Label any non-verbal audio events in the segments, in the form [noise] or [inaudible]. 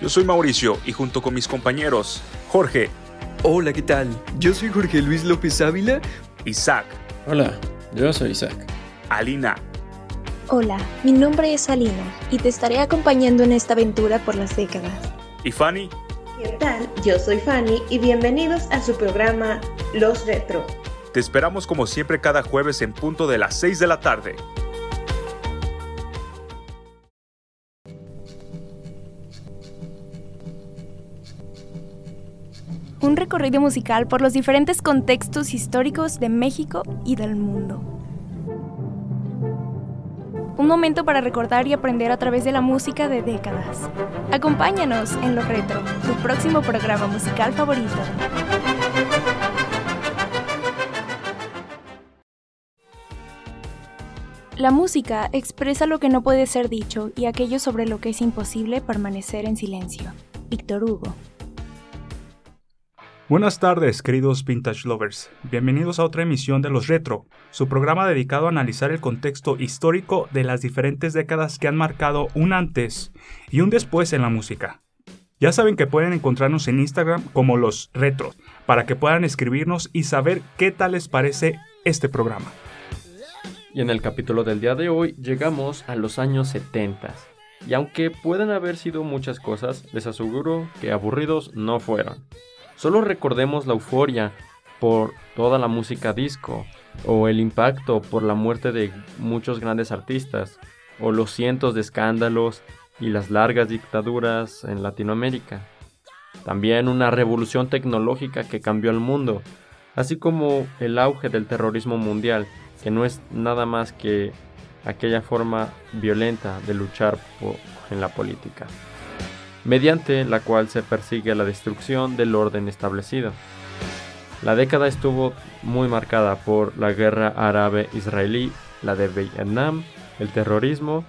Yo soy Mauricio y junto con mis compañeros, Jorge. Hola, ¿qué tal? Yo soy Jorge Luis López Ávila. Isaac. Hola, yo soy Isaac. Alina. Hola, mi nombre es Alina y te estaré acompañando en esta aventura por las décadas. ¿Y Fanny? ¿Qué tal? Yo soy Fanny y bienvenidos a su programa Los Retro. Te esperamos como siempre cada jueves en punto de las 6 de la tarde. Un recorrido musical por los diferentes contextos históricos de México y del mundo. Un momento para recordar y aprender a través de la música de décadas. Acompáñanos en Lo Retro, tu próximo programa musical favorito. La música expresa lo que no puede ser dicho y aquello sobre lo que es imposible permanecer en silencio. Víctor Hugo. Buenas tardes, queridos vintage lovers. Bienvenidos a otra emisión de Los Retro, su programa dedicado a analizar el contexto histórico de las diferentes décadas que han marcado un antes y un después en la música. Ya saben que pueden encontrarnos en Instagram como Los Retro, para que puedan escribirnos y saber qué tal les parece este programa. Y en el capítulo del día de hoy llegamos a los años 70. Y aunque pueden haber sido muchas cosas, les aseguro que aburridos no fueron. Solo recordemos la euforia por toda la música disco, o el impacto por la muerte de muchos grandes artistas, o los cientos de escándalos y las largas dictaduras en Latinoamérica. También una revolución tecnológica que cambió el mundo, así como el auge del terrorismo mundial, que no es nada más que aquella forma violenta de luchar en la política mediante la cual se persigue la destrucción del orden establecido. La década estuvo muy marcada por la guerra árabe-israelí, la de Vietnam, el terrorismo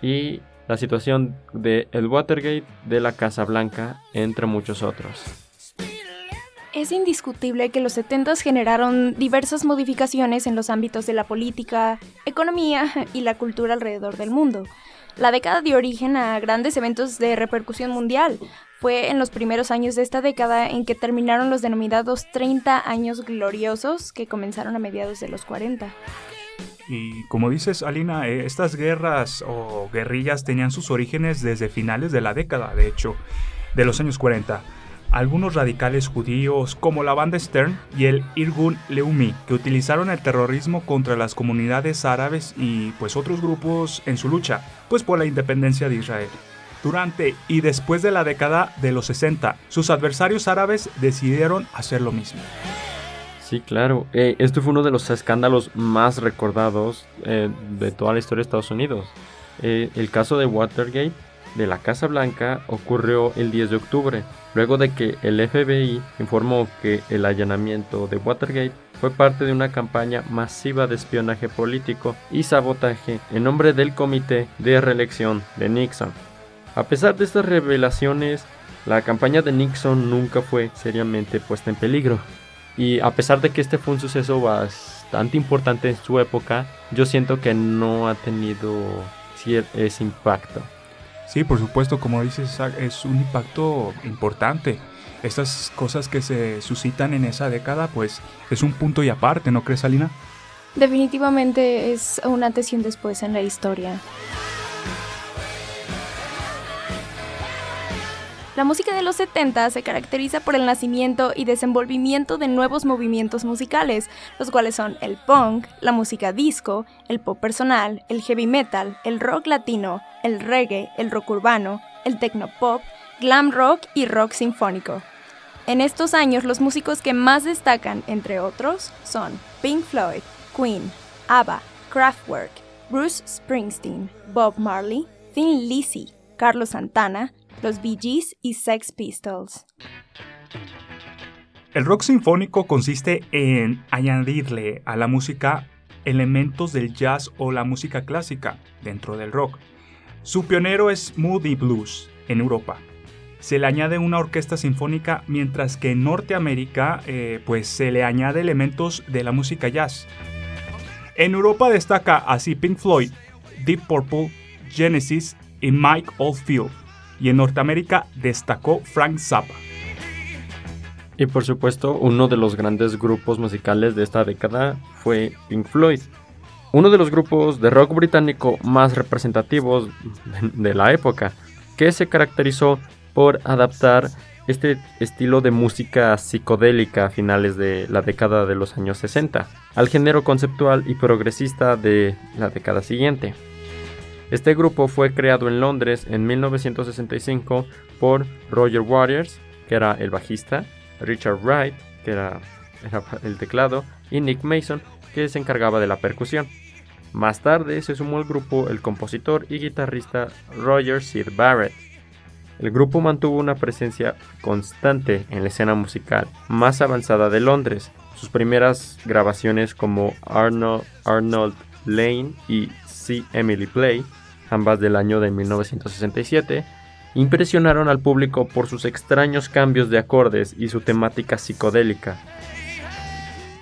y la situación de el Watergate, de la Casa Blanca, entre muchos otros. Es indiscutible que los 70 generaron diversas modificaciones en los ámbitos de la política, economía y la cultura alrededor del mundo. La década dio origen a grandes eventos de repercusión mundial. Fue en los primeros años de esta década en que terminaron los denominados 30 años gloriosos que comenzaron a mediados de los 40. Y como dices, Alina, eh, estas guerras o guerrillas tenían sus orígenes desde finales de la década, de hecho, de los años 40 algunos radicales judíos como la banda Stern y el Irgun Leumi, que utilizaron el terrorismo contra las comunidades árabes y pues otros grupos en su lucha, pues por la independencia de Israel. Durante y después de la década de los 60, sus adversarios árabes decidieron hacer lo mismo. Sí, claro. Eh, esto fue uno de los escándalos más recordados eh, de toda la historia de Estados Unidos. Eh, el caso de Watergate de la Casa Blanca ocurrió el 10 de octubre, luego de que el FBI informó que el allanamiento de Watergate fue parte de una campaña masiva de espionaje político y sabotaje en nombre del Comité de Reelección de Nixon. A pesar de estas revelaciones, la campaña de Nixon nunca fue seriamente puesta en peligro. Y a pesar de que este fue un suceso bastante importante en su época, yo siento que no ha tenido ese impacto. Sí, por supuesto, como dices, es un impacto importante. Estas cosas que se suscitan en esa década, pues es un punto y aparte, ¿no crees, Alina? Definitivamente es un antes y un después en la historia. La música de los 70 se caracteriza por el nacimiento y desenvolvimiento de nuevos movimientos musicales, los cuales son el punk, la música disco, el pop personal, el heavy metal, el rock latino, el reggae, el rock urbano, el techno-pop, glam rock y rock sinfónico. En estos años los músicos que más destacan, entre otros, son Pink Floyd, Queen, ABBA, Kraftwerk, Bruce Springsteen, Bob Marley, Thin Lizzy, Carlos Santana, los Bee Gees y Sex Pistols. El rock sinfónico consiste en añadirle a la música elementos del jazz o la música clásica dentro del rock. Su pionero es Moody Blues en Europa. Se le añade una orquesta sinfónica mientras que en Norteamérica eh, pues se le añade elementos de la música jazz. En Europa destaca así Pink Floyd, Deep Purple, Genesis y Mike Oldfield y en Norteamérica destacó Frank Zappa. Y por supuesto, uno de los grandes grupos musicales de esta década fue Pink Floyd. Uno de los grupos de rock británico más representativos de la época, que se caracterizó por adaptar este estilo de música psicodélica a finales de la década de los años 60 al género conceptual y progresista de la década siguiente. Este grupo fue creado en Londres en 1965 por Roger Waters, que era el bajista, Richard Wright, que era, el teclado, y Nick Mason, que se encargaba de la percusión. Más tarde se sumó al grupo el compositor y guitarrista Roger Sid Barrett. El grupo mantuvo una presencia constante en la escena musical más avanzada de Londres. Sus primeras grabaciones como Arnold, Arnold Lane y See Emily Play, ambas del año de 1967, impresionaron al público por sus extraños cambios de acordes y su temática psicodélica.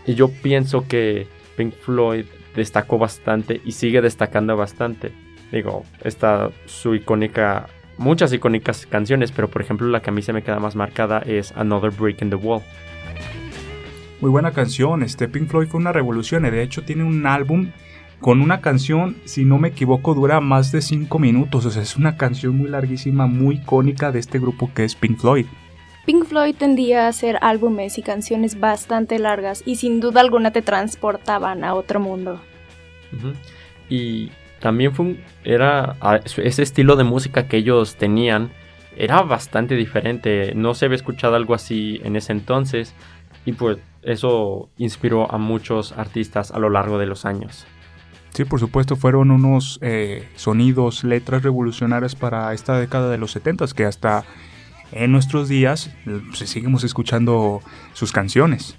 Y yo pienso que Pink Floyd destacó bastante y sigue destacando bastante. Digo, está su icónica muchas icónicas canciones, pero por ejemplo la que a mí se me queda más marcada es Another Break in the Wall. Muy buena canción, este Pink Floyd fue una revolución y de hecho tiene un álbum con una canción, si no me equivoco, dura más de 5 minutos, o sea, es una canción muy larguísima, muy icónica de este grupo que es Pink Floyd. Pink Floyd tendía a hacer álbumes y canciones bastante largas y sin duda alguna te transportaban a otro mundo. Y también fue era ese estilo de música que ellos tenían era bastante diferente. No se había escuchado algo así en ese entonces y pues eso inspiró a muchos artistas a lo largo de los años. Sí, por supuesto, fueron unos eh, sonidos, letras revolucionarias para esta década de los 70 que hasta en nuestros días eh, seguimos escuchando sus canciones.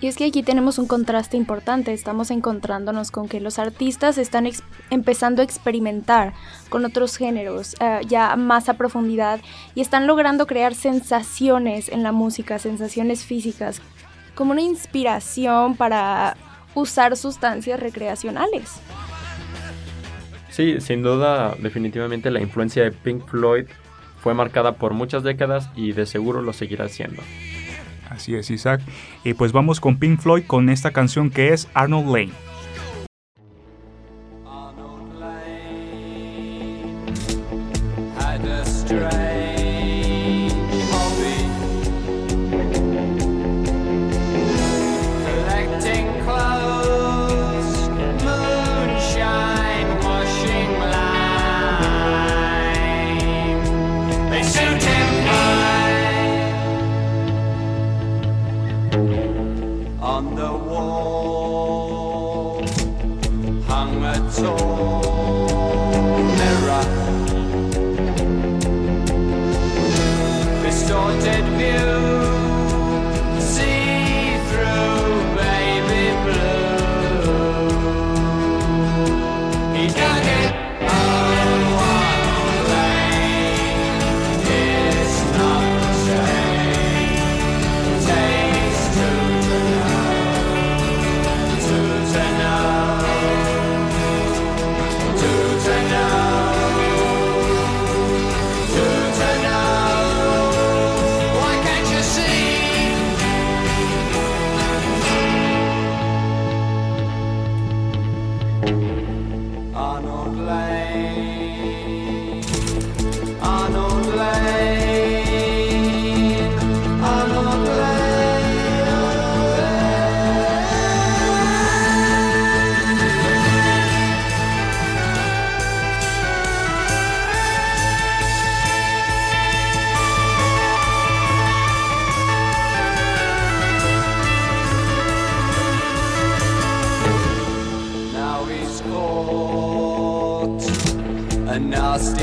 Y es que aquí tenemos un contraste importante, estamos encontrándonos con que los artistas están empezando a experimentar con otros géneros eh, ya más a profundidad y están logrando crear sensaciones en la música, sensaciones físicas, como una inspiración para usar sustancias recreacionales. Sí, sin duda, definitivamente la influencia de Pink Floyd fue marcada por muchas décadas y de seguro lo seguirá siendo. Así es, Isaac. Y pues vamos con Pink Floyd con esta canción que es Arnold Lane.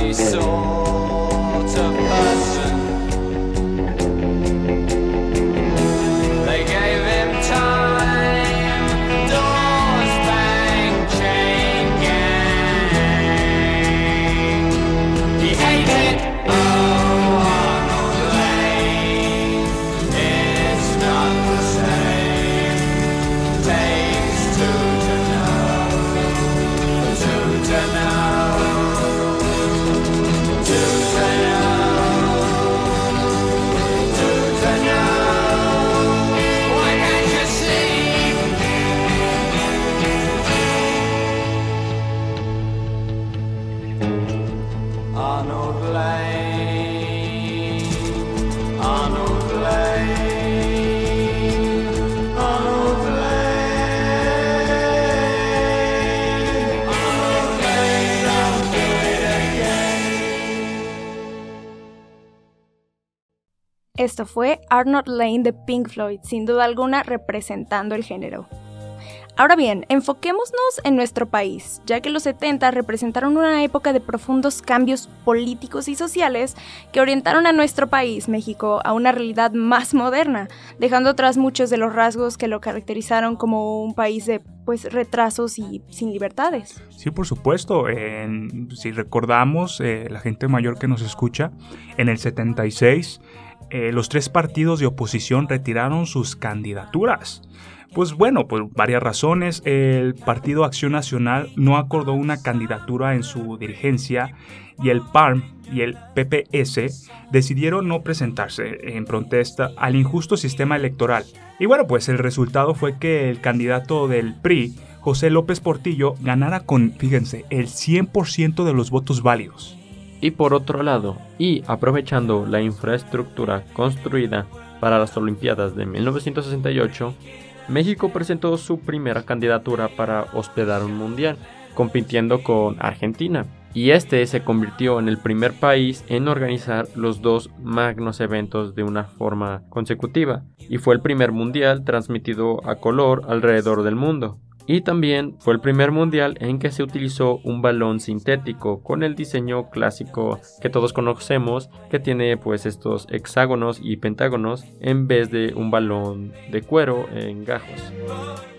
so Esto fue Arnold Lane de Pink Floyd, sin duda alguna representando el género. Ahora bien, enfoquémonos en nuestro país, ya que los 70 representaron una época de profundos cambios políticos y sociales que orientaron a nuestro país, México, a una realidad más moderna, dejando atrás muchos de los rasgos que lo caracterizaron como un país de pues retrasos y sin libertades. Sí, por supuesto. si recordamos, eh, la gente mayor que nos escucha, en el 76 eh, los tres partidos de oposición retiraron sus candidaturas. Pues bueno, por varias razones, el Partido Acción Nacional no acordó una candidatura en su dirigencia y el PARM y el PPS decidieron no presentarse en protesta al injusto sistema electoral. Y bueno, pues el resultado fue que el candidato del PRI, José López Portillo, ganara con, fíjense, el 100% de los votos válidos. Y por otro lado, y aprovechando la infraestructura construida para las Olimpiadas de 1968, México presentó su primera candidatura para hospedar un mundial, compitiendo con Argentina, y este se convirtió en el primer país en organizar los dos magnos eventos de una forma consecutiva, y fue el primer mundial transmitido a color alrededor del mundo. Y también fue el primer mundial en que se utilizó un balón sintético con el diseño clásico que todos conocemos que tiene pues estos hexágonos y pentágonos en vez de un balón de cuero en gajos.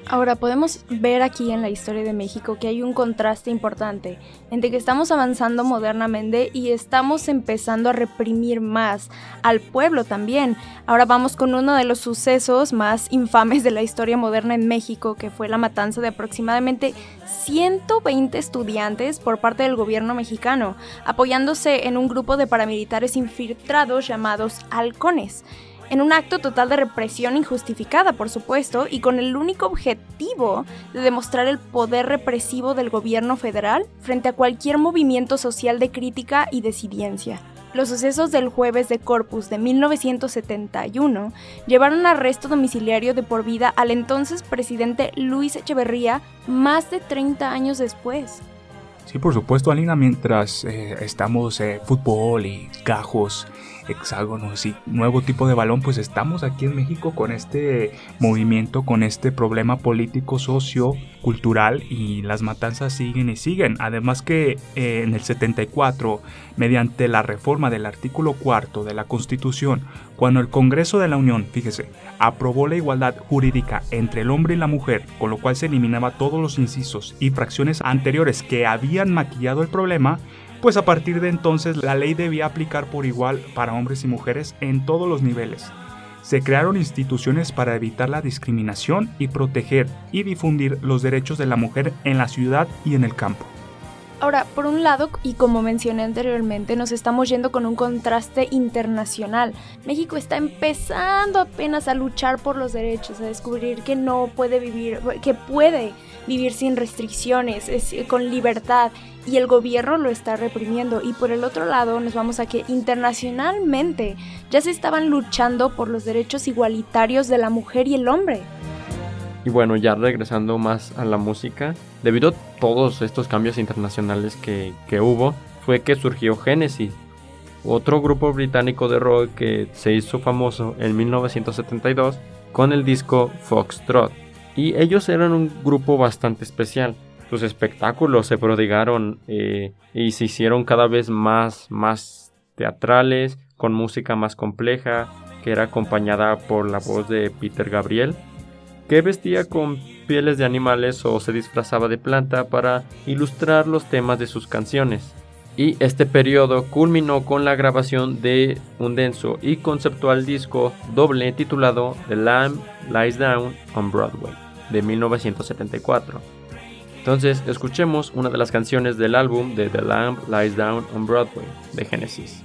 Ahora podemos ver aquí en la historia de México que hay un contraste importante entre que estamos avanzando modernamente y estamos empezando a reprimir más al pueblo también. Ahora vamos con uno de los sucesos más infames de la historia moderna en México, que fue la matanza de aproximadamente 120 estudiantes por parte del gobierno mexicano, apoyándose en un grupo de paramilitares infiltrados llamados halcones en un acto total de represión injustificada, por supuesto, y con el único objetivo de demostrar el poder represivo del gobierno federal frente a cualquier movimiento social de crítica y desidiencia. Los sucesos del jueves de Corpus de 1971 llevaron a arresto domiciliario de por vida al entonces presidente Luis Echeverría más de 30 años después. Sí, por supuesto, Alina, mientras eh, estamos eh, fútbol y gajos hexágonos y nuevo tipo de balón, pues estamos aquí en México con este movimiento, con este problema político, socio, cultural y las matanzas siguen y siguen. Además que eh, en el 74, mediante la reforma del artículo cuarto de la Constitución, cuando el Congreso de la Unión, fíjese, aprobó la igualdad jurídica entre el hombre y la mujer, con lo cual se eliminaba todos los incisos y fracciones anteriores que habían maquillado el problema, pues a partir de entonces la ley debía aplicar por igual para hombres y mujeres en todos los niveles. Se crearon instituciones para evitar la discriminación y proteger y difundir los derechos de la mujer en la ciudad y en el campo. Ahora, por un lado, y como mencioné anteriormente, nos estamos yendo con un contraste internacional. México está empezando apenas a luchar por los derechos, a descubrir que no puede vivir, que puede vivir sin restricciones, con libertad, y el gobierno lo está reprimiendo. Y por el otro lado, nos vamos a que internacionalmente ya se estaban luchando por los derechos igualitarios de la mujer y el hombre. Y bueno, ya regresando más a la música, debido a todos estos cambios internacionales que, hubo, fue que surgió Genesis, otro grupo británico de rock que se hizo famoso en 1972 con el disco Foxtrot. Y ellos eran un grupo bastante especial. Sus espectáculos se prodigaron eh, y se hicieron cada vez más, más teatrales, con música más compleja, que era acompañada por la voz de Peter Gabriel que vestía con pieles de animales o se disfrazaba de planta para ilustrar los temas de sus canciones. Y este periodo culminó con la grabación de un denso y conceptual disco doble titulado The Lamb Lies Down on Broadway de 1974. Entonces escuchemos una de las canciones del álbum de The Lamb Lies Down on Broadway de Genesis.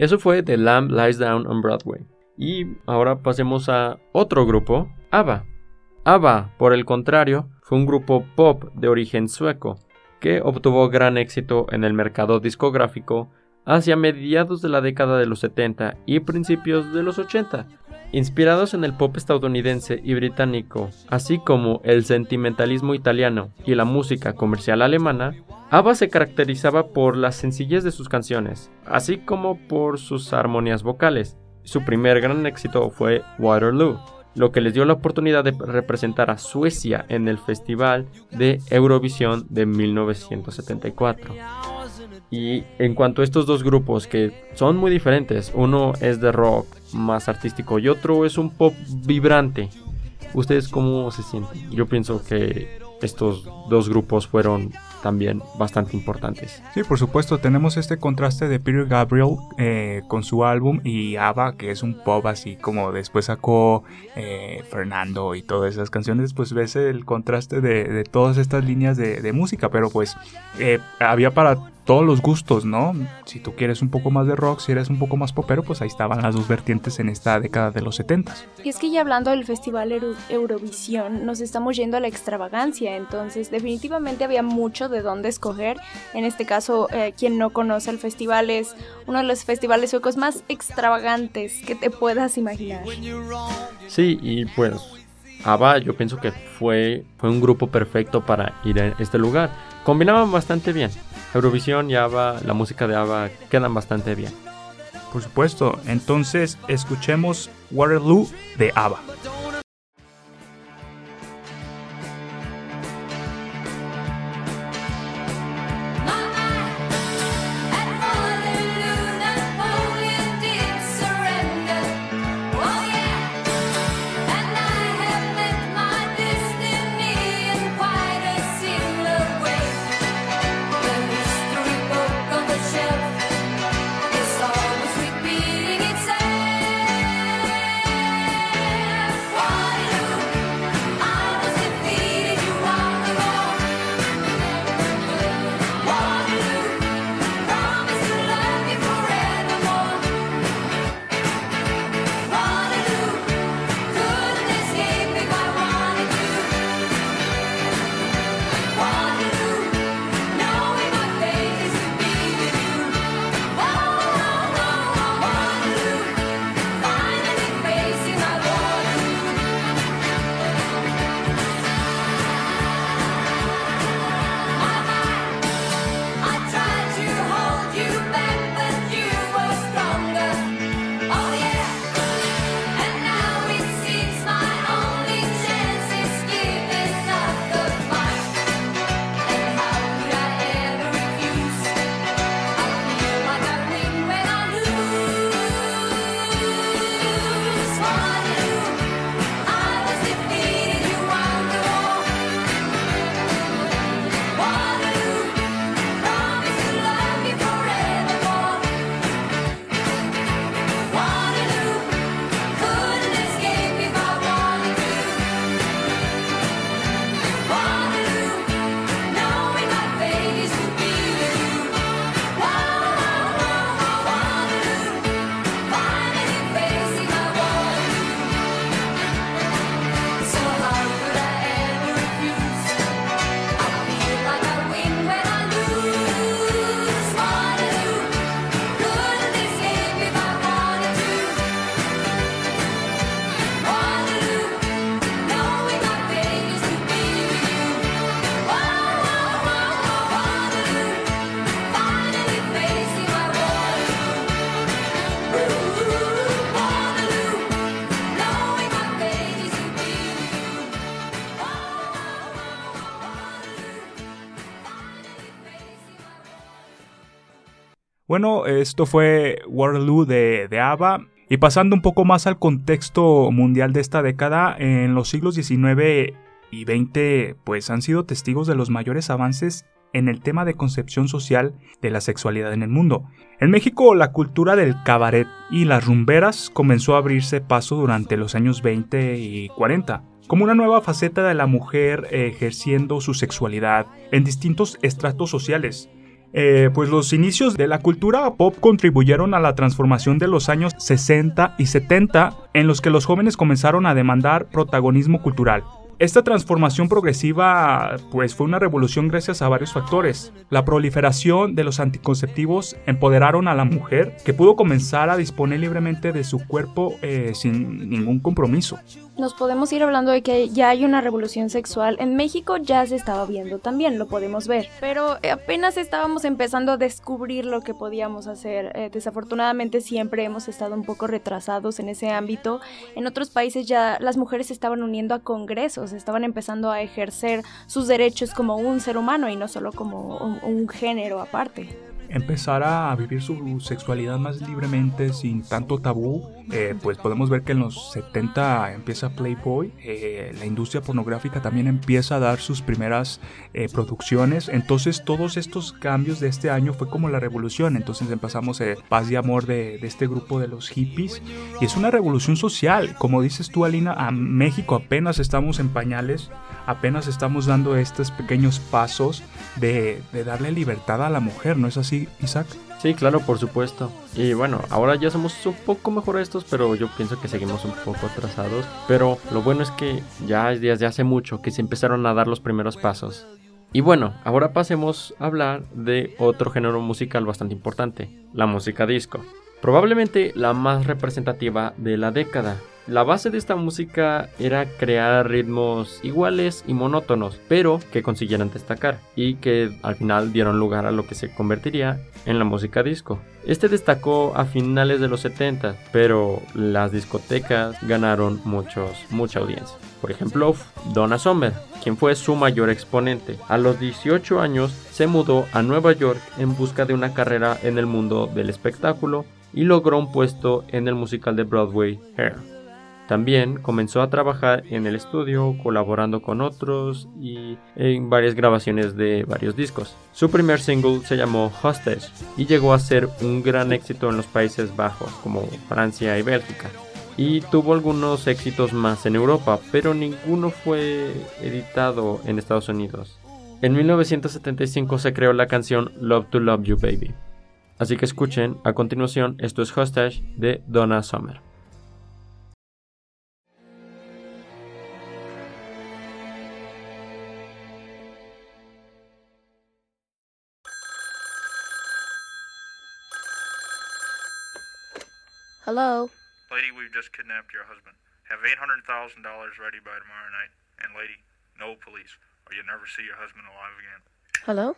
Eso fue The Lamb Lies Down on Broadway. Y ahora pasemos a otro grupo, ABBA. ABBA, por el contrario, fue un grupo pop de origen sueco, que obtuvo gran éxito en el mercado discográfico hacia mediados de la década de los 70 y principios de los 80, inspirados en el pop estadounidense y británico, así como el sentimentalismo italiano y la música comercial alemana, ABBA se caracterizaba por la sencillez de sus canciones, así como por sus armonías vocales. Su primer gran éxito fue Waterloo, lo que les dio la oportunidad de representar a Suecia en el Festival de Eurovisión de 1974. Y en cuanto a estos dos grupos que son muy diferentes, uno es de rock más artístico y otro es un pop vibrante, ¿ustedes cómo se sienten? Yo pienso que estos dos grupos fueron también bastante importantes. Sí, por supuesto, tenemos este contraste de Peter Gabriel eh, con su álbum y ABBA, que es un pop así como después sacó eh, Fernando y todas esas canciones, pues ves el contraste de, todas estas líneas de, música, pero pues eh, había para todos los gustos, ¿no? Si tú quieres un poco más de rock, si eres un poco más popero, pues ahí estaban las dos vertientes en esta década de los 70. Y es que ya hablando del Festival Eurovisión, nos estamos yendo a la extravagancia, entonces definitivamente había mucho de dónde escoger. En este caso, eh, quien no conoce el festival es uno de los festivales suecos más extravagantes que te puedas imaginar. Sí, y pues ABBA yo pienso que fue, fue un grupo perfecto para ir a este lugar. Combinaban bastante bien. Eurovisión y ABBA, la música de ABBA quedan bastante bien. Por supuesto, entonces escuchemos Waterloo de ABBA. Bueno, esto fue Waterloo de, de ABBA. Y pasando un poco más al contexto mundial de esta década, en los siglos XIX y XX, pues han sido testigos de los mayores avances en el tema de concepción social de la sexualidad en el mundo. En México, la cultura del cabaret y las rumberas comenzó a abrirse paso durante los años 20 y 40, como una nueva faceta de la mujer ejerciendo su sexualidad en distintos estratos sociales, eh, pues los inicios de la cultura pop contribuyeron a la transformación de los años 60 y 70 en los que los jóvenes comenzaron a demandar protagonismo cultural. Esta transformación progresiva pues fue una revolución gracias a varios factores. La proliferación de los anticonceptivos empoderaron a la mujer que pudo comenzar a disponer libremente de su cuerpo eh, sin ningún compromiso. Nos podemos ir hablando de que ya hay una revolución sexual. En México ya se estaba viendo también, lo podemos ver. Pero apenas estábamos empezando a descubrir lo que podíamos hacer. Eh, desafortunadamente siempre hemos estado un poco retrasados en ese ámbito. En otros países ya las mujeres se estaban uniendo a congresos estaban empezando a ejercer sus derechos como un ser humano y no solo como un género aparte empezar a vivir su sexualidad más libremente, sin tanto tabú, eh, pues podemos ver que en los 70 empieza Playboy, eh, la industria pornográfica también empieza a dar sus primeras eh, producciones, entonces todos estos cambios de este año fue como la revolución, entonces empezamos paz y amor de, de, este grupo de los hippies, y es una revolución social, como dices tú Alina, a México apenas estamos en pañales, apenas estamos dando estos pequeños pasos de, de darle libertad a la mujer, ¿no es así, Isaac? Sí, claro, por supuesto. Y bueno, ahora ya somos un poco mejor estos, pero yo pienso que seguimos un poco atrasados. Pero lo bueno es que ya desde hace mucho que se empezaron a dar los primeros pasos. Y bueno, ahora pasemos a hablar de otro género musical bastante importante, la música disco. Probablemente la más representativa de la década, la base de esta música era crear ritmos iguales y monótonos, pero que consiguieran destacar y que al final dieron lugar a lo que se convertiría en la música disco. Este destacó a finales de los 70, pero las discotecas ganaron muchos, mucha audiencia. Por ejemplo, Donna Summer, quien fue su mayor exponente. A los 18 años se mudó a Nueva York en busca de una carrera en el mundo del espectáculo y logró un puesto en el musical de Broadway Hair. También comenzó a trabajar en el estudio, colaborando con otros y en varias grabaciones de varios discos. Su primer single se llamó Hostage y llegó a ser un gran éxito en los Países Bajos como Francia y Bélgica. Y tuvo algunos éxitos más en Europa, pero ninguno fue editado en Estados Unidos. En 1975 se creó la canción Love to Love You Baby. Así que escuchen a continuación, esto es Hostage de Donna Summer. Hello. Lady, we've just kidnapped your husband. Have $800,000 ready by tomorrow night. And lady, no police, or you'll never see your husband alive again. Hello?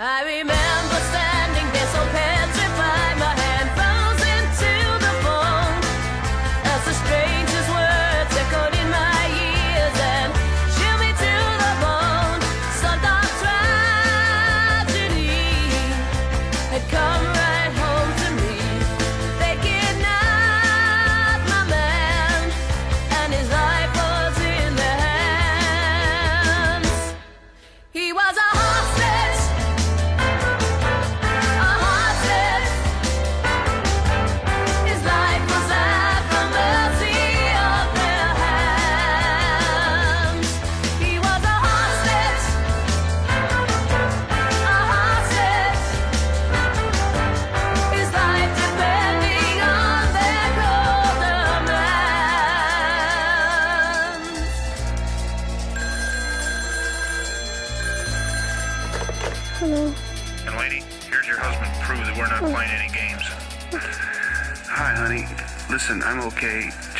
I remember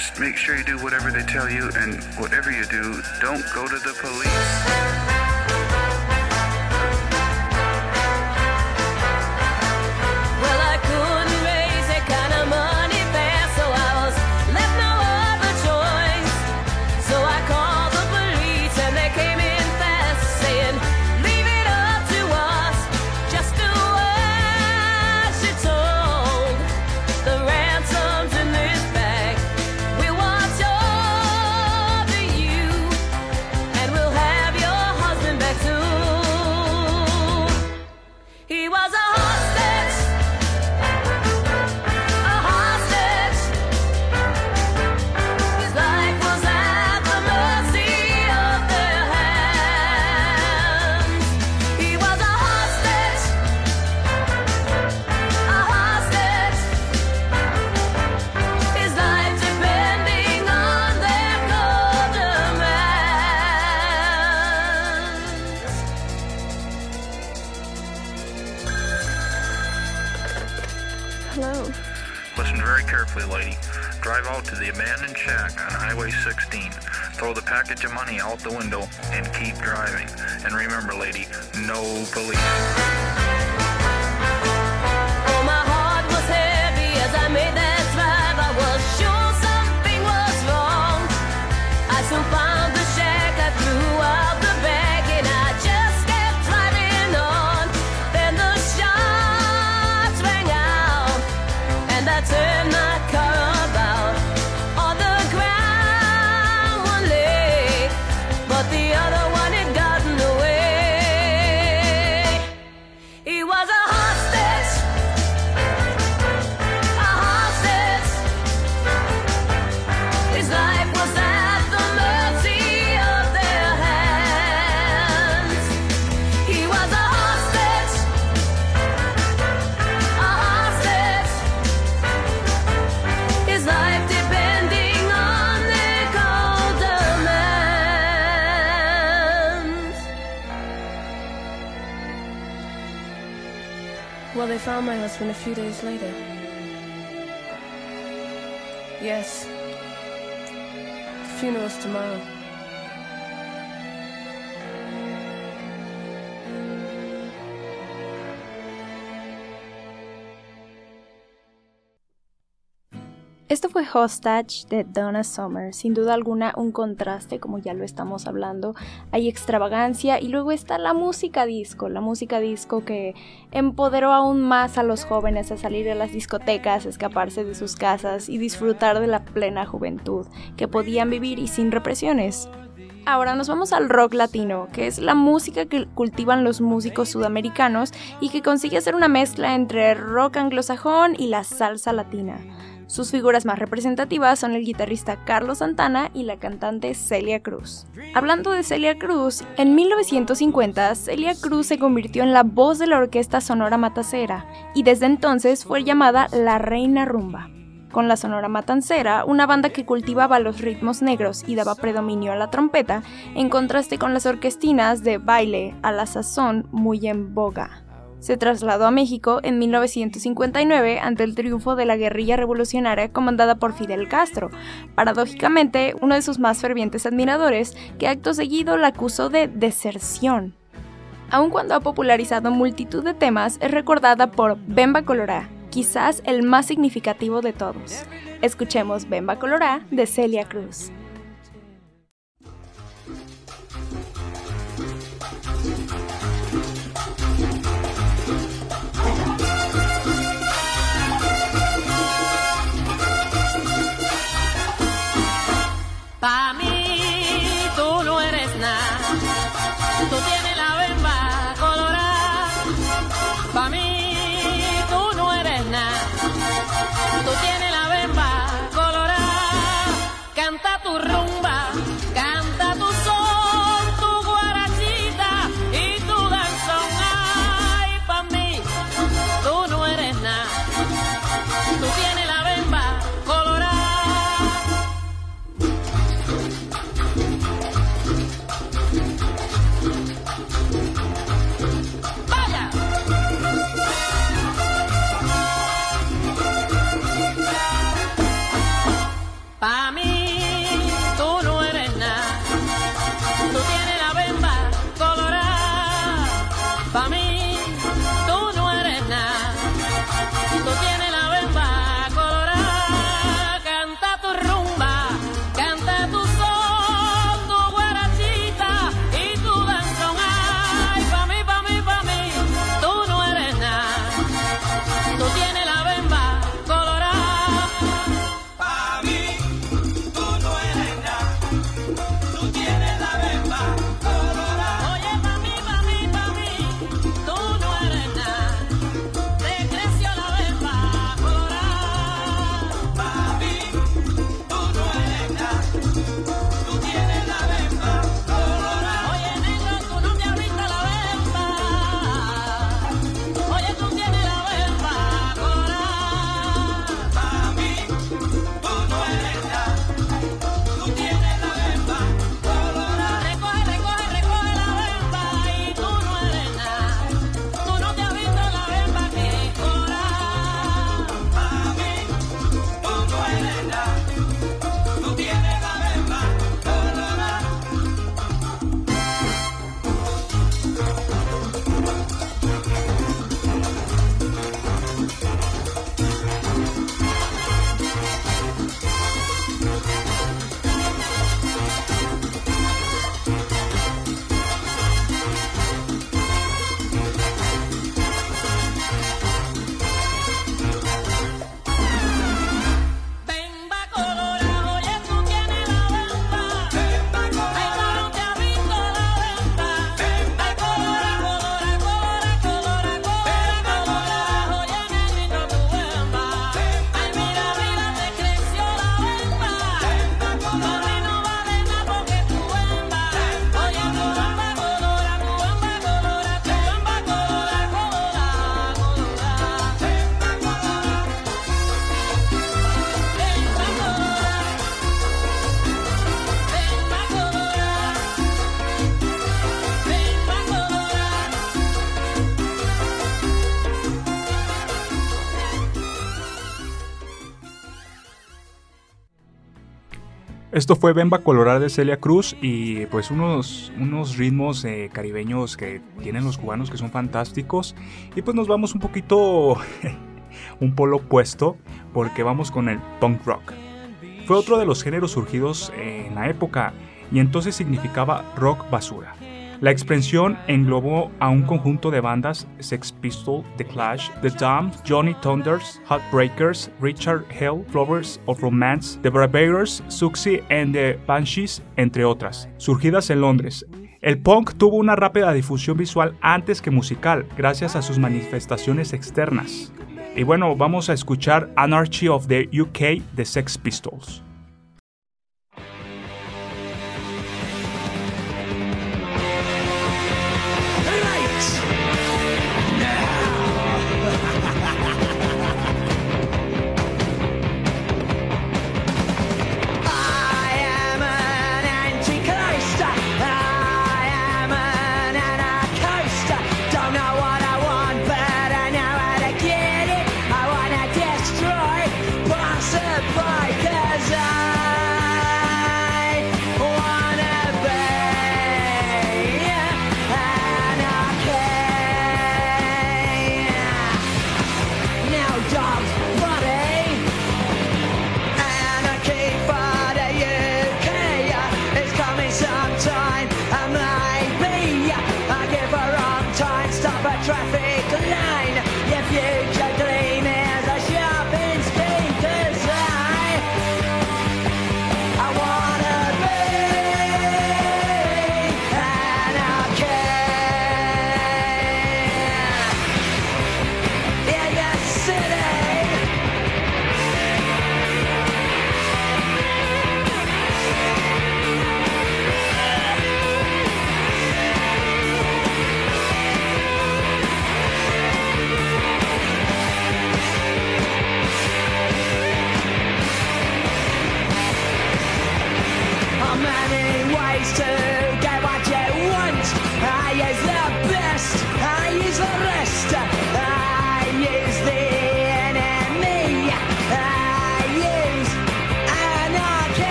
Just make sure you do whatever they tell you, and whatever you do, don't go to the police. Highway 16. Throw the package of money out the window and keep driving. And remember, lady, no police. Found my husband a few days later. Yes. The funeral's tomorrow. Hostage de Donna Summer, sin duda alguna un contraste, como ya lo estamos hablando. Hay extravagancia y luego está la música disco, la música disco que empoderó aún más a los jóvenes a salir a las discotecas, escaparse de sus casas y disfrutar de la plena juventud que podían vivir y sin represiones. Ahora nos vamos al rock latino, que es la música que cultivan los músicos sudamericanos y que consigue hacer una mezcla entre rock anglosajón y la salsa latina. Sus figuras más representativas son el guitarrista Carlos Santana y la cantante Celia Cruz. Hablando de Celia Cruz, en 1950 Celia Cruz se convirtió en la voz de la orquesta Sonora Matacera y desde entonces fue llamada la Reina Rumba. Con la Sonora Matancera, una banda que cultivaba los ritmos negros y daba predominio a la trompeta, en contraste con las orquestinas de baile a la sazón muy en boga. Se trasladó a México en 1959 ante el triunfo de la guerrilla revolucionaria comandada por Fidel Castro, paradójicamente uno de sus más fervientes admiradores, que acto seguido la acusó de deserción. Aun cuando ha popularizado multitud de temas, es recordada por Bemba Colorá, quizás el más significativo de todos. Escuchemos Bemba Colorá de Celia Cruz. Pa' mí tú no eres nada, Esto fue Bemba Colorado de Celia Cruz y pues unos, unos ritmos eh, caribeños que tienen los cubanos que son fantásticos. Y pues nos vamos un poquito, [laughs] un polo opuesto, porque vamos con el punk rock. Fue otro de los géneros surgidos en la época y entonces significaba rock basura. La expresión englobó a un conjunto de bandas Sex Pistols, The Clash, The Dam, Johnny Thunders, Heartbreakers, Richard Hell, Flowers of Romance, The Barbarians, Suxy and the Banshees, entre otras, surgidas en Londres. El punk tuvo una rápida difusión visual antes que musical, gracias a sus manifestaciones externas. Y bueno, vamos a escuchar Anarchy of the UK de Sex Pistols.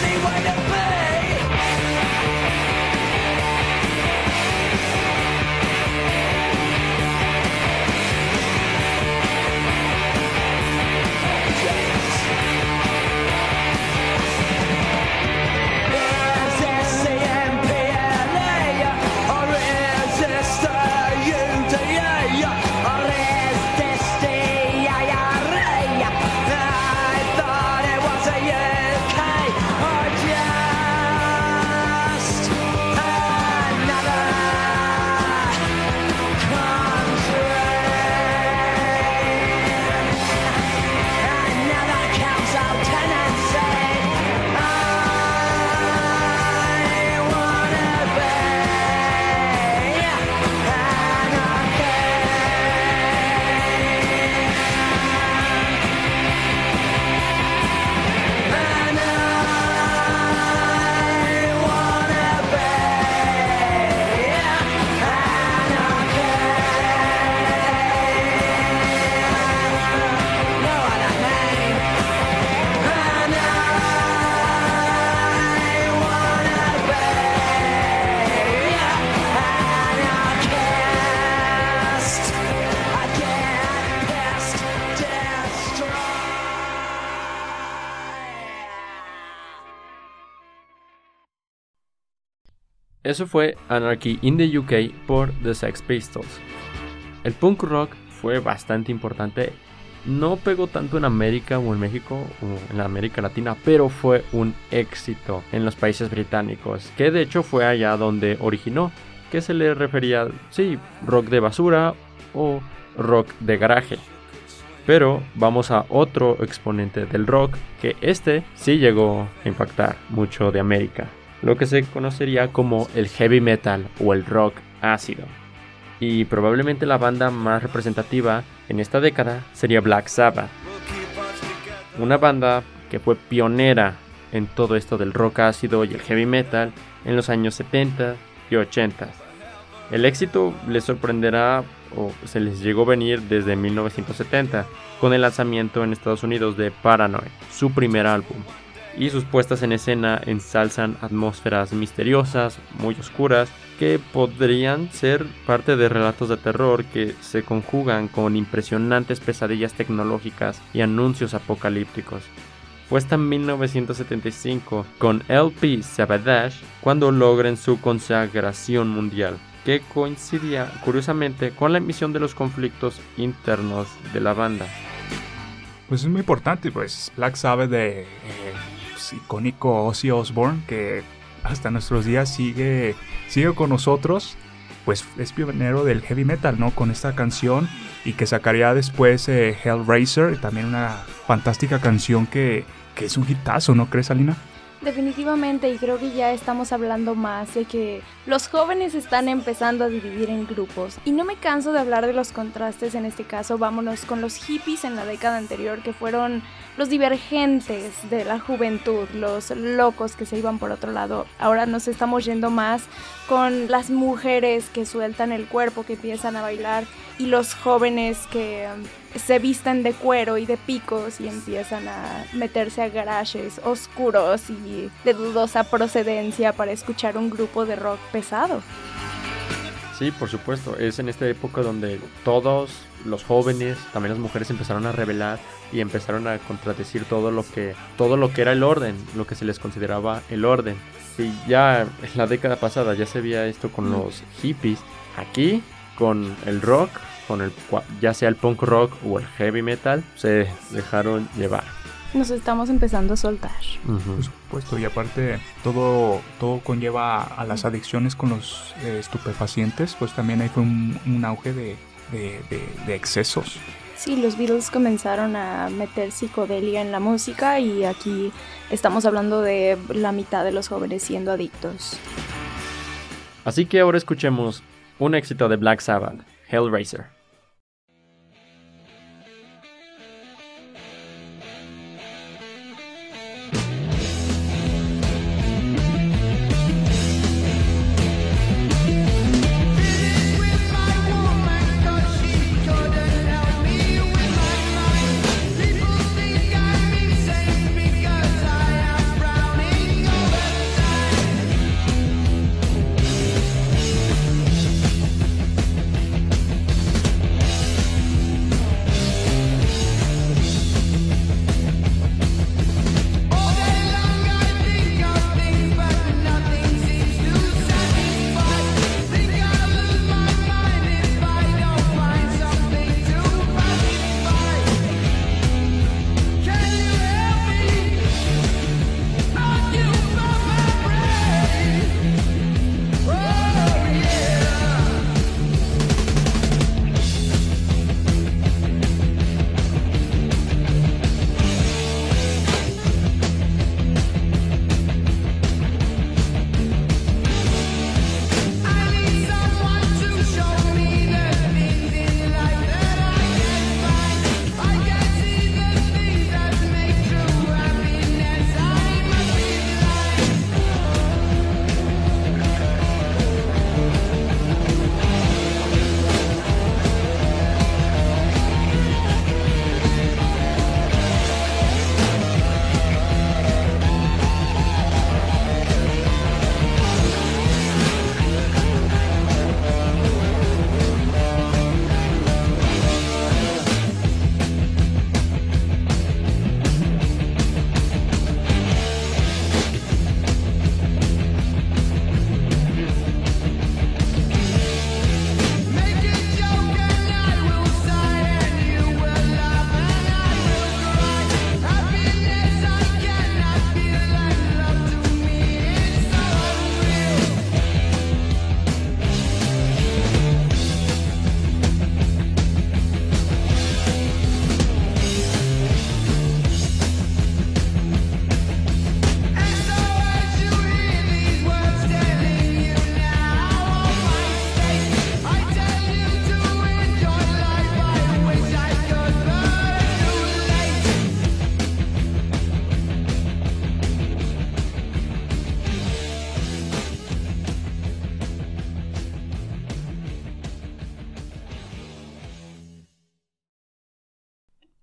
Only way to Eso fue Anarchy in the UK por The Sex Pistols. El punk rock fue bastante importante. No pegó tanto en América o en México o en la América Latina, pero fue un éxito en los países británicos, que de hecho fue allá donde originó, que se le refería, sí, rock de basura o rock de garaje. Pero vamos a otro exponente del rock, que este sí llegó a impactar mucho de América, lo que se conocería como el heavy metal o el rock ácido. Y probablemente la banda más representativa en esta década sería Black Sabbath. Una banda que fue pionera en todo esto del rock ácido y el heavy metal en los años 70 y 80. El éxito les sorprenderá o se les llegó a venir desde 1970 con el lanzamiento en Estados Unidos de Paranoid, su primer álbum. Y sus puestas en escena ensalzan atmósferas misteriosas, muy oscuras, que podrían ser parte de relatos de terror que se conjugan con impresionantes pesadillas tecnológicas y anuncios apocalípticos. Fue hasta 1975 con LP Sabadash cuando logren su consagración mundial, que coincidía curiosamente con la emisión de los conflictos internos de la banda. Pues es muy importante, pues Black Sabbath de eh, icónico Ozzy Osbourne que hasta nuestros días sigue, sigue con nosotros, pues es pionero del heavy metal, ¿no? Con esta canción y que sacaría después eh, Hellraiser, también una fantástica canción que, que es un hitazo, ¿no crees, Alina? Definitivamente, y creo que ya estamos hablando más de que los jóvenes están empezando a dividir en grupos. Y no me canso de hablar de los contrastes en este caso, vámonos con los hippies en la década anterior, que fueron los divergentes de la juventud, los locos que se iban por otro lado. Ahora nos estamos yendo más con las mujeres que sueltan el cuerpo, que empiezan a bailar, y los jóvenes que se visten de cuero y de picos y empiezan a meterse a garajes oscuros y de dudosa procedencia para escuchar un grupo de rock pesado. Sí, por supuesto. Es en esta época donde todos los jóvenes, también las mujeres empezaron a rebelar y empezaron a contradecir todo lo que todo lo que era el orden, lo que se les consideraba el orden. Y ya en la década pasada ya se veía esto con los hippies. Aquí con el rock, con el ya sea el punk rock o el heavy metal, se dejaron llevar. Nos estamos empezando a soltar. Por supuesto, y aparte todo, todo conlleva a las adicciones con los eh, estupefacientes, pues también ahí fue un, un auge de, de- de- de excesos. Sí, los Beatles comenzaron a meter psicodelia en la música y aquí estamos hablando de la mitad de los jóvenes siendo adictos. Así que ahora escuchemos un éxito de Black Sabbath, Hellraiser.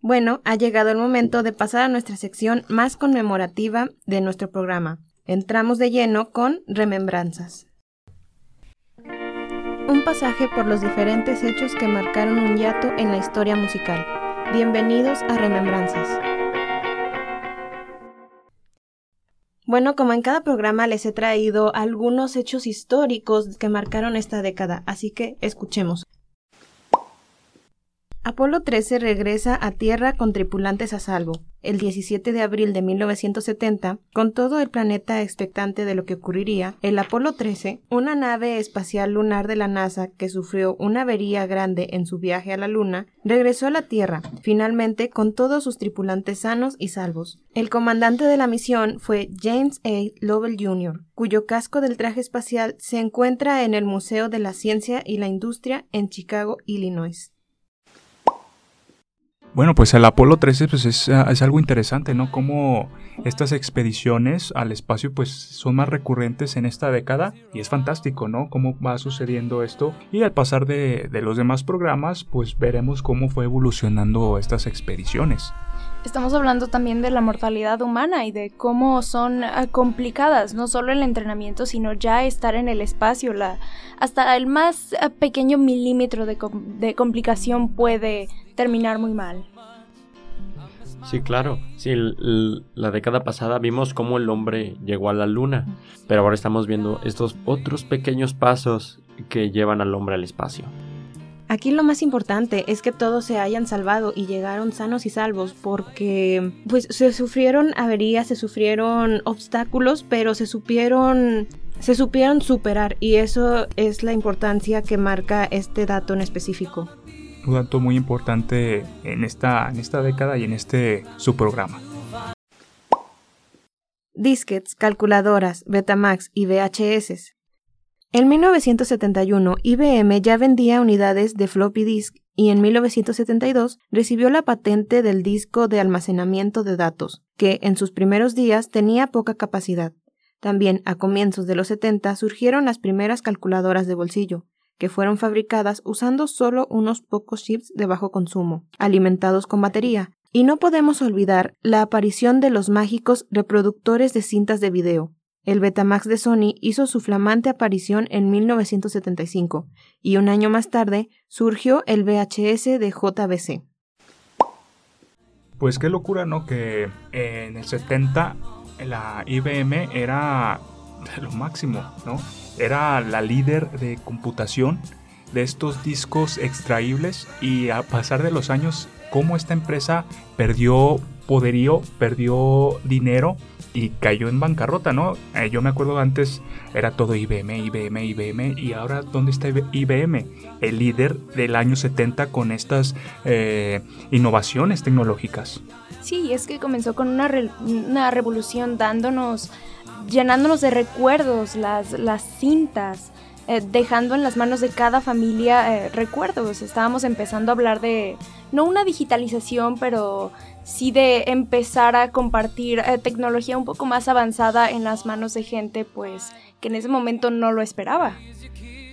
Bueno, ha llegado el momento de pasar a nuestra sección más conmemorativa de nuestro programa. Entramos de lleno con Remembranzas. Un pasaje por los diferentes hechos que marcaron un hiato en la historia musical. Bienvenidos a Remembranzas. Bueno, como en cada programa les he traído algunos hechos históricos que marcaron esta década, así que escuchemos. Apolo 13 regresa a Tierra con tripulantes a salvo. El 17 de abril de 1970, con todo el planeta expectante de lo que ocurriría, el Apolo 13, una nave espacial lunar de la NASA que sufrió una avería grande en su viaje a la Luna, regresó a la Tierra, finalmente con todos sus tripulantes sanos y salvos. El comandante de la misión fue James A. Lovell Jr., cuyo casco del traje espacial se encuentra en el Museo de la Ciencia y la Industria en Chicago, Illinois. Bueno, pues el Apolo 13 pues es, ah, es algo interesante, ¿no? Como estas expediciones al espacio pues son más recurrentes en esta década y es fantástico, ¿no? Cómo va sucediendo esto y al pasar de, de los demás programas pues veremos cómo fue evolucionando estas expediciones. Estamos hablando también de la mortalidad humana y de cómo son ah, complicadas, no solo el entrenamiento, sino ya estar en el espacio. La, hasta el más ah, pequeño milímetro de, de complicación puede terminar muy mal. Sí, claro. Sí, la década pasada vimos cómo el hombre llegó a la luna, pero ahora estamos viendo estos otros pequeños pasos que llevan al hombre al espacio. Aquí lo más importante es que todos se hayan salvado y llegaron sanos y salvos porque pues se sufrieron averías, se sufrieron obstáculos, pero se supieron se supieron superar y eso es la importancia que marca este dato en específico. Un dato muy importante en esta, en esta década y en este su programa. Disquets, calculadoras, Betamax y VHS. En 1971, IBM ya vendía unidades de floppy disk y en 1972 recibió la patente del disco de almacenamiento de datos, que en sus primeros días tenía poca capacidad. También a comienzos de los 70 surgieron las primeras calculadoras de bolsillo, que fueron fabricadas usando solo unos pocos chips de bajo consumo, alimentados con batería, y no podemos olvidar la aparición de los mágicos reproductores de cintas de video. El Betamax de Sony hizo su flamante aparición en 1975 y un año más tarde surgió el VHS de JBC. Pues qué locura, ¿no? Que en el 70 la IBM era lo máximo, ¿no? Era la líder de computación de estos discos extraíbles y a pasar de los años, cómo esta empresa perdió poderío, perdió dinero y cayó en bancarrota, ¿no? Eh, yo me acuerdo antes era todo IBM, IBM, IBM y ahora ¿dónde está IBM? El líder del año 70 con estas eh, innovaciones tecnológicas. Sí, es que comenzó con una, una revolución dándonos, llenándonos de recuerdos las, las cintas, eh, dejando en las manos de cada familia recuerdos. Estábamos empezando a hablar de, no una digitalización, pero sí de empezar a compartir eh, tecnología un poco más avanzada en las manos de gente, pues, que en ese momento no lo esperaba.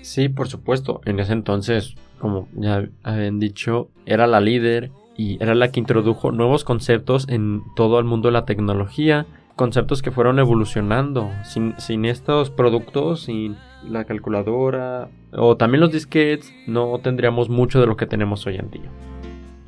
Sí, por supuesto. En ese entonces, como ya habían dicho, era la líder y era la que introdujo nuevos conceptos en todo el mundo de la tecnología. Conceptos que fueron evolucionando. Sin, sin estos productos, sin la calculadora o también los disquetes, no tendríamos mucho de lo que tenemos hoy en día.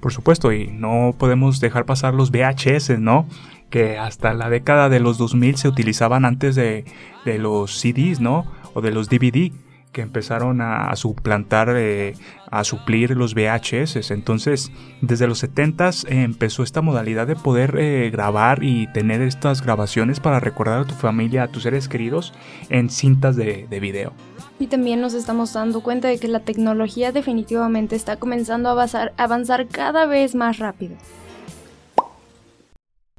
Por supuesto, y no podemos dejar pasar los VHS, ¿no? Que hasta la década de los 2000 se utilizaban antes de, los CDs, ¿no? O de los DVD, que empezaron a, suplantar, eh, a suplir los VHS. Entonces, desde los 70s eh, empezó esta modalidad de poder eh, grabar y tener estas grabaciones para recordar a tu familia, a tus seres queridos en cintas de, de video. Y también nos estamos dando cuenta de que la tecnología definitivamente está comenzando a avanzar, cada vez más rápido.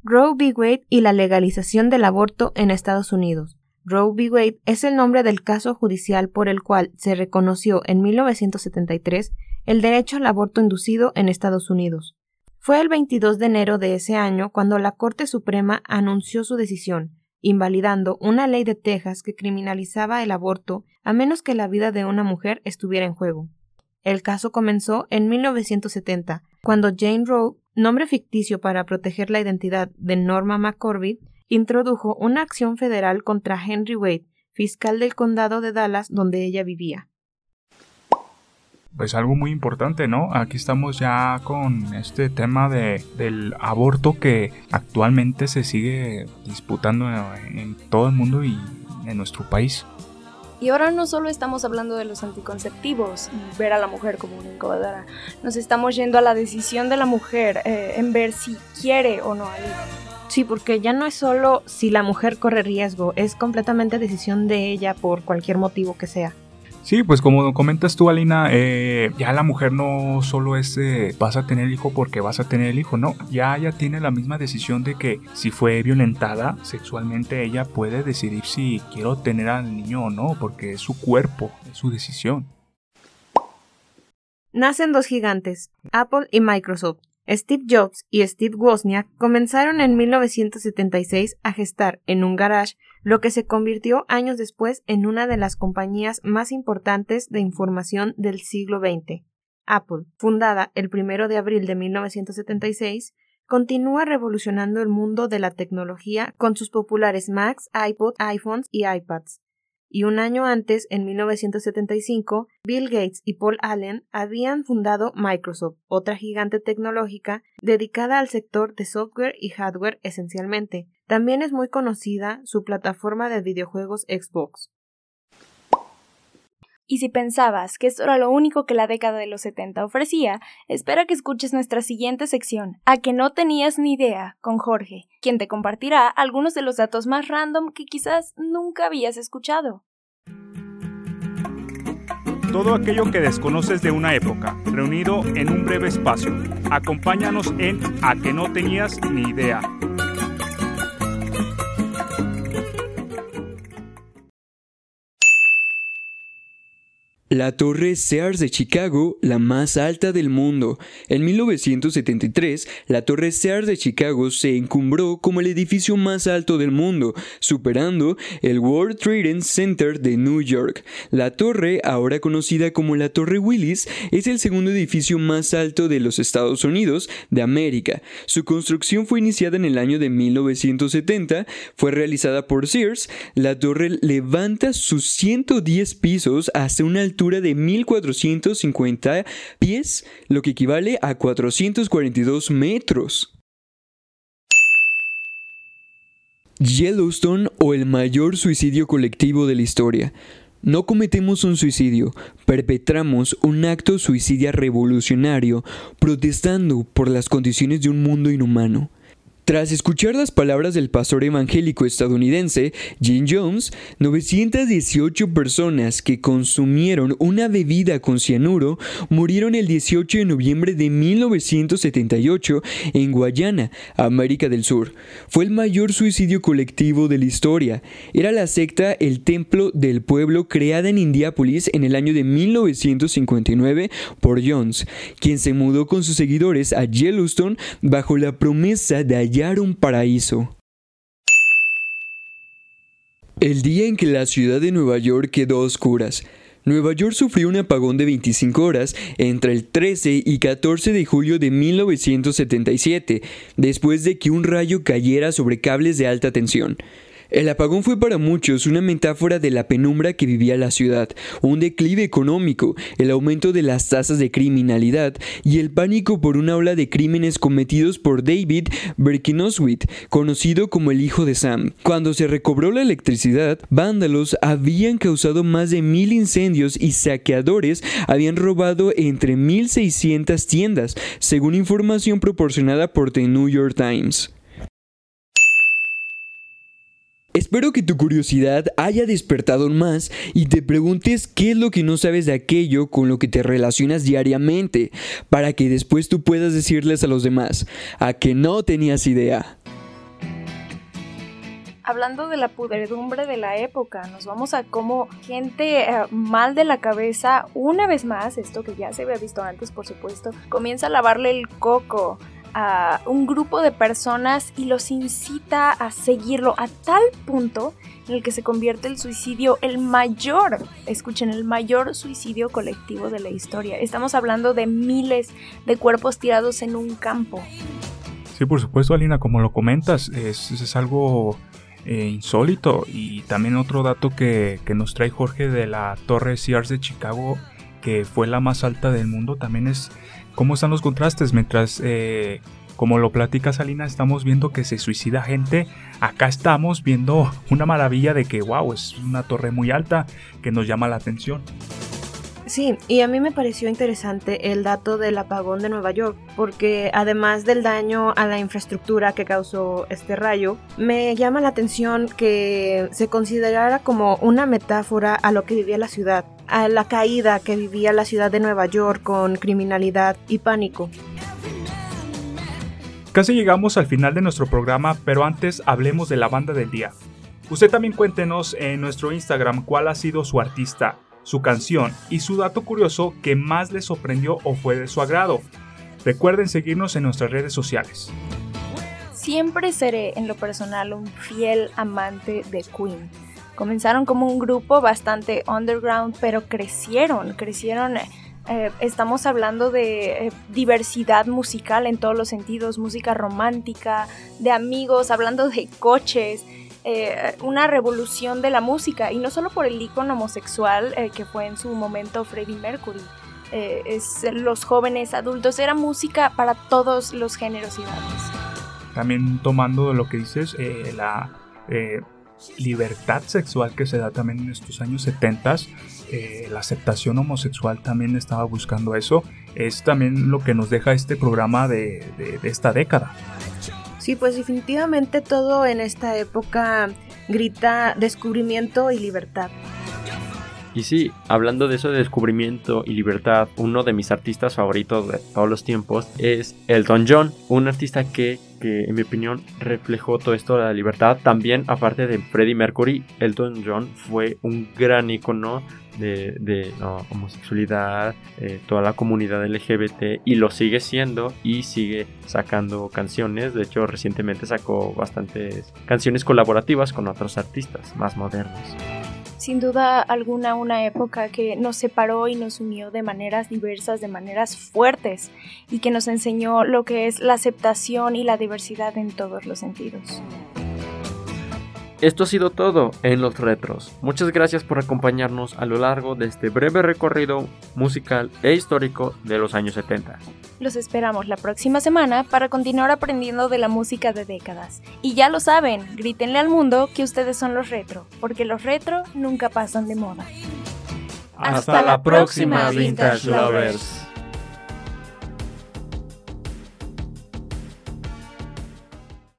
Roe v. Wade y la legalización del aborto en Estados Unidos. Roe v. Wade es el nombre del caso judicial por el cual se reconoció en 1973 el derecho al aborto inducido en Estados Unidos. Fue el 22 de enero de ese año cuando la Corte Suprema anunció su decisión, invalidando una ley de Texas que criminalizaba el aborto a menos que la vida de una mujer estuviera en juego. El caso comenzó en 1970, cuando Jane Rowe, nombre ficticio para proteger la identidad de Norma McCormick, introdujo una acción federal contra Henry Wade, fiscal del condado de Dallas donde ella vivía. Pues algo muy importante, ¿no? Aquí estamos ya con este tema de, del aborto que actualmente se sigue disputando en todo el mundo y en nuestro país. Y ahora no solo estamos hablando de los anticonceptivos y ver a la mujer como una incubadora, nos estamos yendo a la decisión de la mujer eh, en ver si quiere o no al hijo. Sí, porque ya no es solo si la mujer corre riesgo, es completamente decisión de ella por cualquier motivo que sea. Sí, pues como comentas tú, Alina, eh, ya la mujer no solo es eh, vas a tener hijo porque vas a tener el hijo, no, ya ella tiene la misma decisión de que si fue violentada sexualmente, ella puede decidir si quiero tener al niño o no, porque es su cuerpo, es su decisión. Nacen dos gigantes, Apple y Microsoft. Steve Jobs y Steve Wozniak comenzaron en 1976 a gestar en un garage lo que se convirtió años después en una de las compañías más importantes de información del siglo XX. Apple, fundada el 1 de abril de 1976, continúa revolucionando el mundo de la tecnología con sus populares Macs, iPod, iPhones y iPads y un año antes, en 1975, Bill Gates y Paul Allen habían fundado Microsoft, otra gigante tecnológica dedicada al sector de software y hardware esencialmente. También es muy conocida su plataforma de videojuegos Xbox. Y si pensabas que esto era lo único que la década de los 70 ofrecía, espera que escuches nuestra siguiente sección, A que no tenías ni idea, con Jorge, quien te compartirá algunos de los datos más random que quizás nunca habías escuchado. Todo aquello que desconoces de una época, reunido en un breve espacio. Acompáñanos en A que no tenías ni idea. La torre Sears de Chicago, la más alta del mundo. En 1973, la torre Sears de Chicago se encumbró como el edificio más alto del mundo, superando el World Trade Center de New York. La torre, ahora conocida como la Torre Willis, es el segundo edificio más alto de los Estados Unidos de América. Su construcción fue iniciada en el año de 1970, fue realizada por Sears. La torre levanta sus 110 pisos hasta una altura de 1450 pies, lo que equivale a 442 metros. Yellowstone o el mayor suicidio colectivo de la historia. No cometemos un suicidio, perpetramos un acto suicidia revolucionario, protestando por las condiciones de un mundo inhumano. Tras escuchar las palabras del pastor evangélico estadounidense Jim Jones, 918 personas que consumieron una bebida con cianuro murieron el 18 de noviembre de 1978 en Guayana, América del Sur. Fue el mayor suicidio colectivo de la historia. Era la secta El Templo del Pueblo creada en Indiápolis en el año de 1959 por Jones, quien se mudó con sus seguidores a Yellowstone bajo la promesa de un paraíso. El día en que la ciudad de Nueva York quedó a oscuras, Nueva York sufrió un apagón de 25 horas entre el 13 y 14 de julio de 1977, después de que un rayo cayera sobre cables de alta tensión. El apagón fue para muchos una metáfora de la penumbra que vivía la ciudad, un declive económico, el aumento de las tasas de criminalidad y el pánico por una ola de crímenes cometidos por David Berkinoswit, conocido como el hijo de Sam. Cuando se recobró la electricidad, vándalos habían causado más de mil incendios y saqueadores habían robado entre 1.600 tiendas, según información proporcionada por The New York Times. Espero que tu curiosidad haya despertado más y te preguntes qué es lo que no sabes de aquello con lo que te relacionas diariamente, para que después tú puedas decirles a los demás a que no tenías idea. Hablando de la pudredumbre de la época, nos vamos a cómo gente eh, mal de la cabeza, una vez más, esto que ya se había visto antes por supuesto, comienza a lavarle el coco a un grupo de personas y los incita a seguirlo a tal punto en el que se convierte el suicidio el mayor, escuchen, el mayor suicidio colectivo de la historia. Estamos hablando de miles de cuerpos tirados en un campo. Sí, por supuesto, Alina, como lo comentas, es, algo eh, insólito. Y también otro dato que, que, nos trae Jorge de la Torre Sears de Chicago, que fue la más alta del mundo, también es cómo están los contrastes. Mientras, eh, como lo platica Salina, estamos viendo que se suicida gente. Acá estamos viendo una maravilla de que, wow, es una torre muy alta que nos llama la atención. Sí, y a mí me pareció interesante el dato del apagón de Nueva York, porque además del daño a la infraestructura que causó este rayo, me llama la atención que se considerara como una metáfora a lo que vivía la ciudad, a la caída que vivía la ciudad de Nueva York con criminalidad y pánico. Casi llegamos al final de nuestro programa, pero antes hablemos de la banda del día. Usted también cuéntenos en nuestro Instagram cuál ha sido su artista su canción y su dato curioso que más les sorprendió o fue de su agrado. Recuerden seguirnos en nuestras redes sociales. Siempre seré en lo personal un fiel amante de Queen. Comenzaron como un grupo bastante underground, pero crecieron, crecieron. Eh, estamos hablando de eh, diversidad musical en todos los sentidos, música romántica, de amigos, hablando de coches, eh, una revolución de la música y no solo por el icono homosexual eh, que fue en su momento Freddie Mercury. Eh, es los jóvenes adultos, era música para todos los géneros. También tomando lo que dices, la libertad sexual que se da también en estos años 70, la aceptación homosexual también estaba buscando eso, es también lo que nos deja este programa de esta década. Sí, pues definitivamente todo en esta época grita descubrimiento y libertad. Y sí, hablando de eso de descubrimiento y libertad, uno de mis artistas favoritos de todos los tiempos es Elton John, un artista que, que en mi opinión reflejó todo esto de la libertad. También, aparte de Freddie Mercury, Elton John fue un gran icono de, de homosexualidad, eh, toda la comunidad LGBT y lo sigue siendo y sigue sacando canciones. De hecho, recientemente sacó bastantes canciones colaborativas con otros artistas más modernos sin duda alguna una época que nos separó y nos unió de maneras diversas, de maneras fuertes y que nos enseñó lo que es la aceptación y la diversidad en todos los sentidos. Esto ha sido todo en los retros. Muchas gracias por acompañarnos a lo largo de este breve recorrido musical e histórico de los años 70. Los esperamos la próxima semana para continuar aprendiendo de la música de décadas. Y ya lo saben, grítenle al mundo que ustedes son los retro, porque los retro nunca pasan de moda. Hasta, Hasta la, próxima, Vintage Lovers.